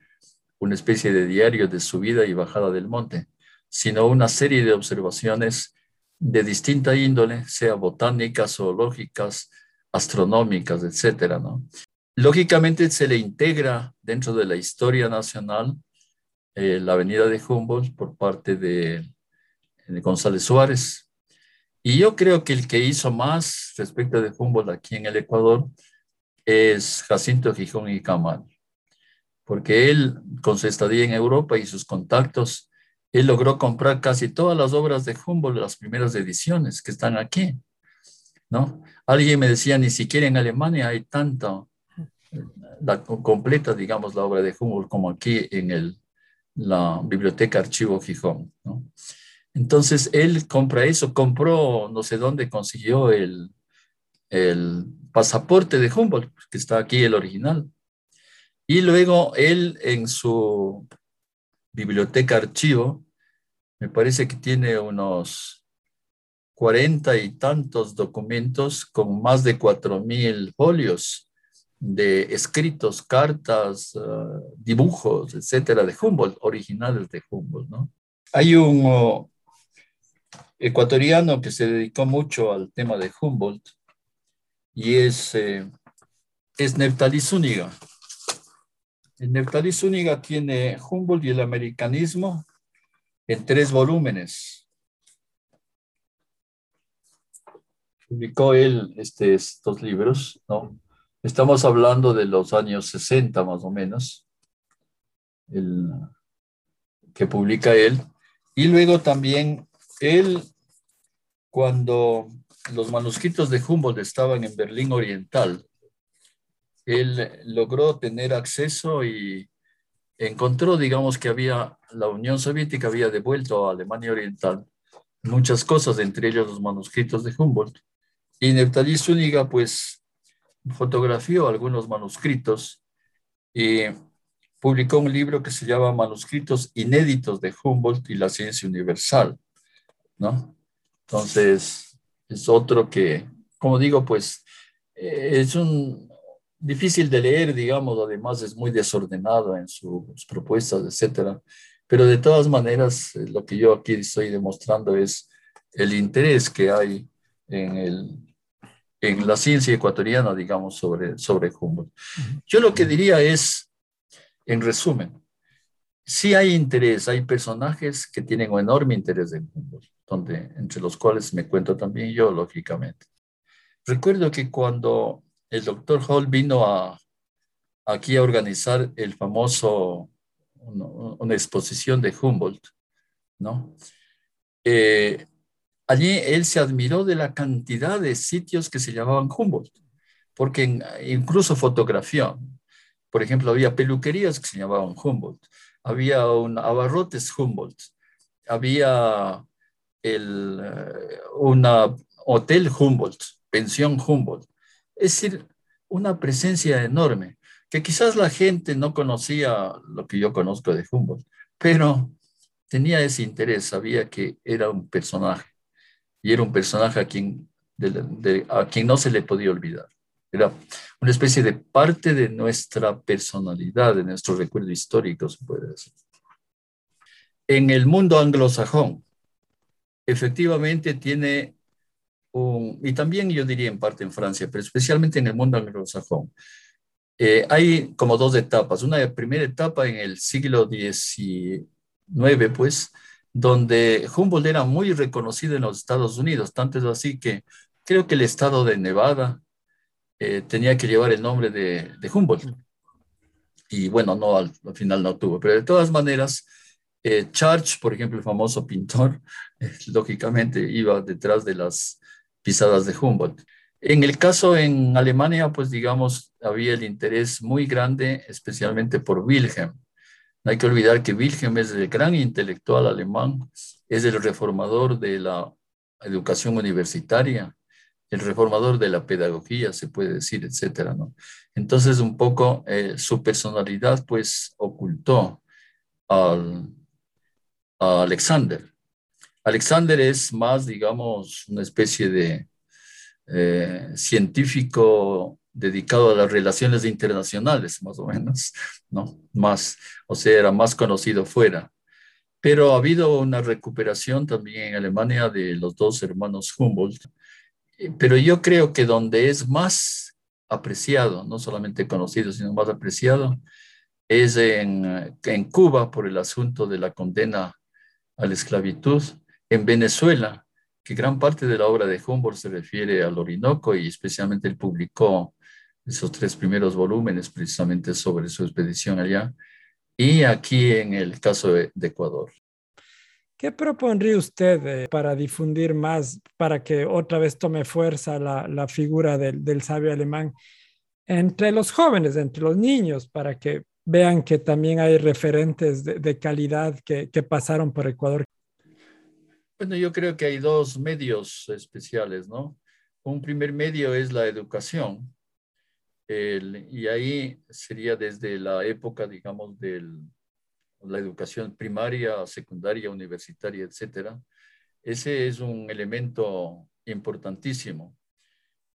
Speaker 2: una especie de diario de subida y bajada del monte, sino una serie de observaciones de distinta índole, sea botánicas, zoológicas, astronómicas, etcétera, ¿no? Lógicamente se le integra dentro de la historia nacional eh, la avenida de Humboldt por parte de, de, González Suárez. Y yo creo que el que hizo más respecto de Humboldt aquí en el Ecuador es Jacinto Gijón y Camal porque él, con su estadía en Europa y sus contactos, él logró comprar casi todas las obras de Humboldt, las primeras ediciones que están aquí, ¿no? Alguien me decía, ni siquiera en Alemania hay tanta, la completa, digamos, la obra de Humboldt como aquí en el, la Biblioteca Archivo Gijón, ¿no? Entonces, él compra eso, compró, no sé dónde consiguió el, el pasaporte de Humboldt, que está aquí el original, y luego él en su biblioteca archivo, me parece que tiene unos cuarenta y tantos documentos con más de cuatro mil folios de escritos, cartas, ah, dibujos, etcétera, de Humboldt, originales de Humboldt, ¿no? Hay un oh, ecuatoriano que se dedicó mucho al tema de Humboldt y es, eh, es Neftali Zúñiga. Neftali Zúñiga tiene Humboldt y el americanismo en tres volúmenes. Publicó él este, estos libros, ¿no? Estamos hablando de los años 60 más o menos, el, que publica él. Y luego también él, cuando los manuscritos de Humboldt estaban en Berlín Oriental, él logró tener acceso y encontró, digamos, que había, la Unión Soviética había devuelto a Alemania Oriental muchas cosas, entre ellos los manuscritos de Humboldt. Y Neftali Zúñiga, pues, fotografió algunos manuscritos y publicó un libro que se llama Manuscritos Inéditos de Humboldt y la Ciencia Universal, ¿no? Entonces, es otro que, como digo, pues, eh, es un, difícil de leer, digamos, además es muy desordenado en sus propuestas, etcétera. Pero de todas maneras, eh, lo que yo aquí estoy demostrando es el interés que hay en, el, en la ciencia ecuatoriana, digamos, sobre, sobre Humboldt. Yo lo que diría es, en resumen, sí hay interés, hay personajes que tienen un enorme interés en Humboldt, donde, entre los cuales me cuento también yo, lógicamente. Recuerdo que cuando el doctor Hall vino a, aquí a organizar el famoso, una, exposición de Humboldt, ¿no? Eh, allí él se admiró de la cantidad de sitios que se llamaban Humboldt, porque incluso fotografía, por ejemplo, había peluquerías que se llamaban Humboldt, había un abarrotes Humboldt, había el, eh, hotel Humboldt, pensión Humboldt. Es decir, una presencia enorme. que quizás la gente no conocía lo que yo conozco de Humboldt, pero tenía ese interés, sabía que era un personaje y era un personaje a quien, a quien no se le podía olvidar. Era una especie de parte de nuestra personalidad, de nuestro recuerdo histórico, se puede decir. En el mundo anglosajón, efectivamente tiene un, y también yo diría en parte en Francia, pero especialmente en el mundo anglosajón, eh, hay como dos etapas. Una primera etapa en el siglo XIX, pues, donde Humboldt era muy reconocido en los Estados Unidos, tanto es así que creo que el estado de Nevada eh, tenía que llevar el nombre de, Humboldt. Y bueno, no, al, final no tuvo, pero de todas maneras, eh, Church, por ejemplo, el famoso pintor, eh, lógicamente iba detrás de las pisadas de Humboldt. En el caso en Alemania, pues digamos, había el interés muy grande, especialmente por Wilhelm, no hay que olvidar que Wilhelm es el gran intelectual alemán, es el reformador de la educación universitaria, el reformador de la pedagogía, se puede decir, etcétera, ¿no? Entonces, un poco eh, su personalidad, pues, ocultó al, a Alexander. Alexander es más, digamos, una especie de eh, científico dedicado a las relaciones internacionales, más o menos, ¿no? Más, o sea, era más conocido fuera. Pero ha habido una recuperación también en Alemania de los dos hermanos Humboldt. Pero yo creo que donde es más apreciado, no solamente conocido, sino más apreciado, es en, en Cuba por el asunto de la condena a la esclavitud, en Venezuela, que gran parte de la obra de Humboldt se refiere al Orinoco y especialmente él publicó esos tres primeros volúmenes precisamente sobre su expedición allá, y aquí en el caso de, Ecuador.
Speaker 1: ¿Qué propondría usted eh, para difundir más, para que otra vez tome fuerza la, figura del, sabio alemán entre los jóvenes, entre los niños, para que vean que también hay referentes de, calidad que, que, pasaron por Ecuador?
Speaker 2: Bueno, yo creo que hay dos medios especiales, ¿no? Un primer medio es la educación, y ahí sería desde la época, digamos, de la educación primaria, secundaria, universitaria, etcétera. Ese es un elemento importantísimo.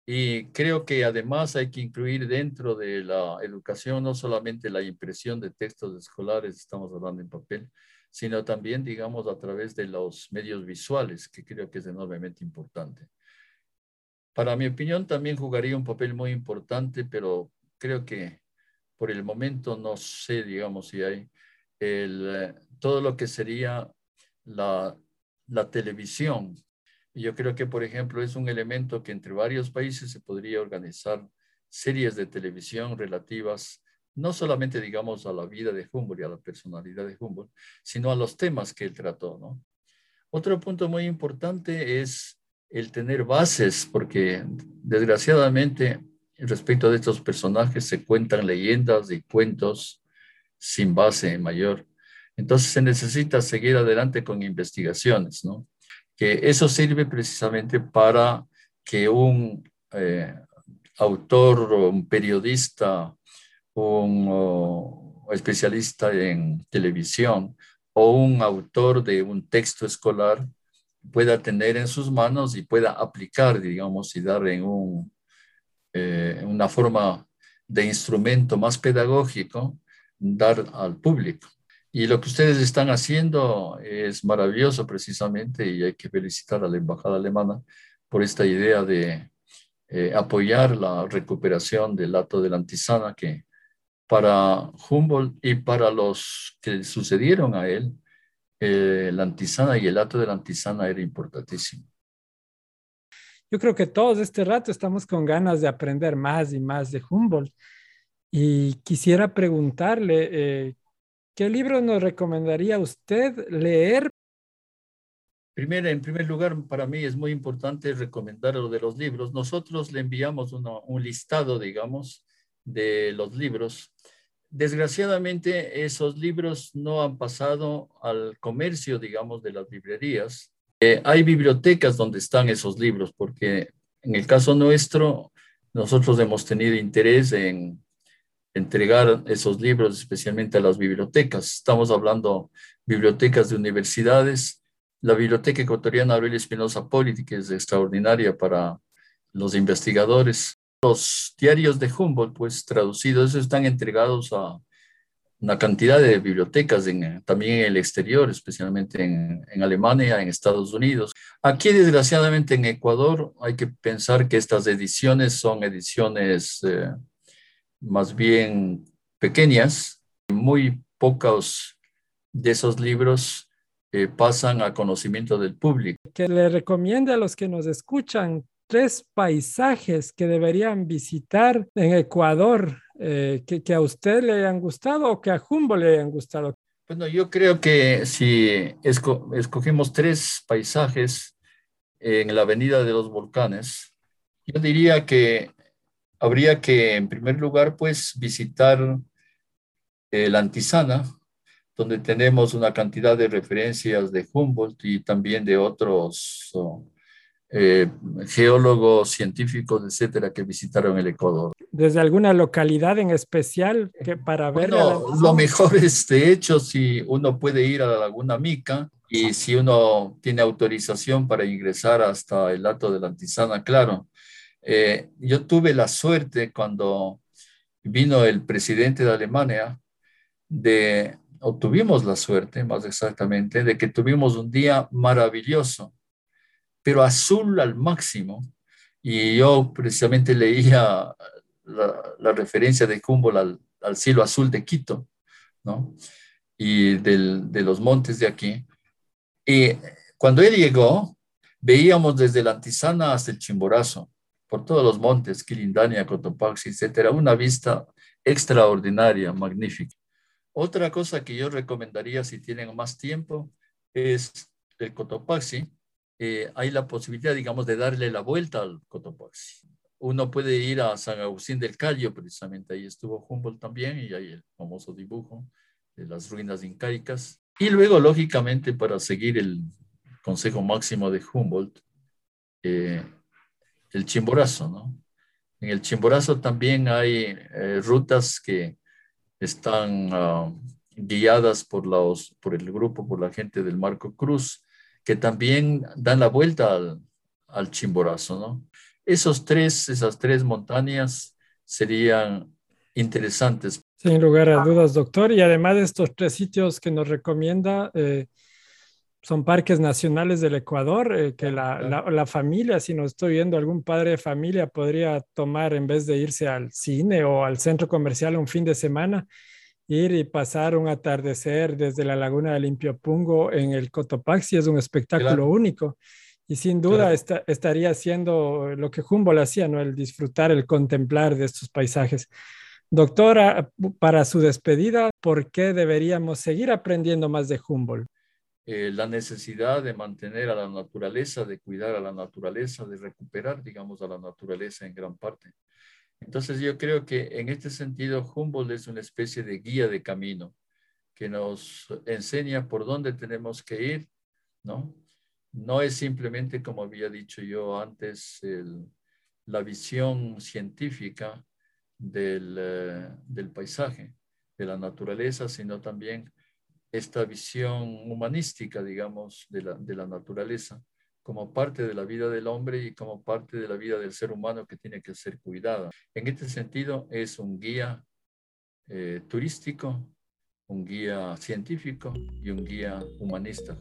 Speaker 2: Y creo que además hay que incluir dentro de la educación no solamente la impresión de textos escolares, estamos hablando en papel, sino también, digamos, a través de los medios visuales, que creo que es enormemente importante. Para mi opinión, también jugaría un papel muy importante, pero creo que por el momento no sé, digamos, si hay el, eh, todo lo que sería la, la televisión. yo creo que, por ejemplo, es un elemento que entre varios países se podría organizar series de televisión relativas no solamente, digamos, a la vida de Humboldt y a la personalidad de Humboldt, sino a los temas que él trató, ¿no? Otro punto muy importante es el tener bases, porque desgraciadamente respecto de estos personajes se cuentan leyendas y cuentos sin base mayor. Entonces se necesita seguir adelante con investigaciones, ¿no? Que eso sirve precisamente para que un eh, autor o un periodista, un especialista en televisión o un autor de un texto escolar pueda tener en sus manos y pueda aplicar, digamos, y dar en un, eh, una forma de instrumento más pedagógico, dar al público. Y lo que ustedes están haciendo es maravilloso precisamente y hay que felicitar a la Embajada Alemana por esta idea de eh, apoyar la recuperación del acto de la antisana que para Humboldt y para los que sucedieron a él eh, la antisana y el acto de la antisana era importantísimo.
Speaker 1: Yo creo que todos este rato estamos con ganas de aprender más y más de Humboldt. Y quisiera preguntarle, eh, ¿qué libro nos recomendaría usted leer?
Speaker 2: Primero, en primer lugar, para mí es muy importante recomendar lo de los libros. Nosotros le enviamos un listado, digamos, de los libros Desgraciadamente, esos libros no han pasado al comercio, digamos, de las librerías. Eh, hay bibliotecas donde están esos libros, porque en el caso nuestro, nosotros hemos tenido interés en, entregar esos libros especialmente a las bibliotecas. Estamos hablando bibliotecas de universidades. La Biblioteca Ecuatoriana Aurelio Espinosa Politi, que es extraordinaria para los investigadores. Los diarios de Humboldt, pues traducidos, están entregados a una cantidad de bibliotecas también en el exterior, especialmente en, en, Alemania, en Estados Unidos. Aquí, desgraciadamente, en Ecuador, hay que pensar que estas ediciones son ediciones eh, más bien pequeñas. Muy pocos de esos libros eh, pasan a conocimiento del público.
Speaker 1: Que le recomiende a los que nos escuchan tres paisajes que deberían visitar en Ecuador eh, que, a usted le hayan gustado o que a Humboldt le hayan gustado?
Speaker 2: Bueno, yo creo que si escogemos tres paisajes en la Avenida de los Volcanes, yo diría que habría que, en primer lugar, pues visitar la Antisana, donde tenemos una cantidad de referencias de Humboldt y también de otros eh, geólogos, científicos, etcétera, que visitaron el Ecuador.
Speaker 1: ¿Desde alguna localidad en especial que para ver?
Speaker 2: lo mejor es, de hecho, si uno puede ir a la Laguna Mica y si uno tiene autorización para ingresar hasta el Alto de la Antisana, claro. Eh, yo tuve la suerte cuando vino el presidente de Alemania de, o tuvimos la suerte, más exactamente, de que tuvimos un día maravilloso pero azul al máximo. Y yo precisamente leía la, referencia de Humboldt al, cielo azul de Quito, ¿no? Y de los montes de aquí. Y cuando él llegó, veíamos desde la Antisana hasta el Chimborazo, por todos los montes, Quilindania, Cotopaxi, etcétera, una vista extraordinaria, magnífica. Otra cosa que yo recomendaría si tienen más tiempo es el Cotopaxi, eh, hay la posibilidad, digamos, de darle la vuelta al Cotopaxi. Uno puede ir a San Agustín del Cayo, precisamente ahí estuvo Humboldt también, y hay el famoso dibujo de las ruinas incaicas. Y luego, lógicamente, para seguir el consejo máximo de Humboldt, eh, el Chimborazo, ¿no? En el Chimborazo también hay eh, rutas que están ah, guiadas por, los, por el grupo, por la gente del Marco Cruz, que también dan la vuelta al, Chimborazo, ¿no? Esos tres, esas tres montañas serían interesantes.
Speaker 1: Sin lugar a dudas, doctor. Y además de estos tres sitios que nos recomienda, eh, son parques nacionales del Ecuador, eh, que la, la, familia, si no estoy viendo algún padre de familia, podría tomar en vez de irse al cine o al centro comercial un fin de semana, ir y pasar un atardecer desde la laguna de Limpiopungo en el Cotopaxi es un espectáculo único. Y sin duda estaría haciendo lo que Humboldt hacía, ¿no? El disfrutar, el contemplar de estos paisajes. Doctora, para su despedida, ¿por qué deberíamos seguir aprendiendo más de Humboldt?
Speaker 2: Eh, la necesidad de mantener a la naturaleza, de cuidar a la naturaleza, de recuperar, digamos, a la naturaleza en gran parte. Entonces yo creo que en este sentido Humboldt es una especie de guía de camino que nos enseña por dónde tenemos que ir, ¿no? No es simplemente, como había dicho yo antes, la visión científica del, eh, del paisaje, de la naturaleza, sino también esta visión humanística, digamos, de la, de la naturaleza como parte de la vida del hombre y como parte de la vida del ser humano que tiene que ser cuidada. En este sentido, es un guía eh, turístico, un guía científico y un guía humanista.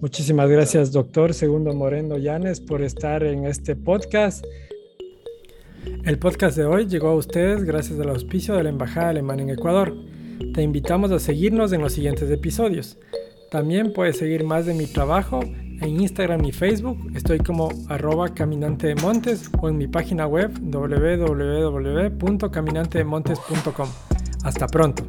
Speaker 1: Muchísimas gracias, doctor Segundo Moreno Llanes, por estar en este podcast. El podcast de hoy llegó a ustedes gracias al auspicio de la Embajada Alemana en Ecuador. Te invitamos a seguirnos en los siguientes episodios. También puedes seguir más de mi trabajo en Instagram y Facebook estoy como arroba caminante de montes o en mi página web www.caminantedemontes.com. Hasta pronto.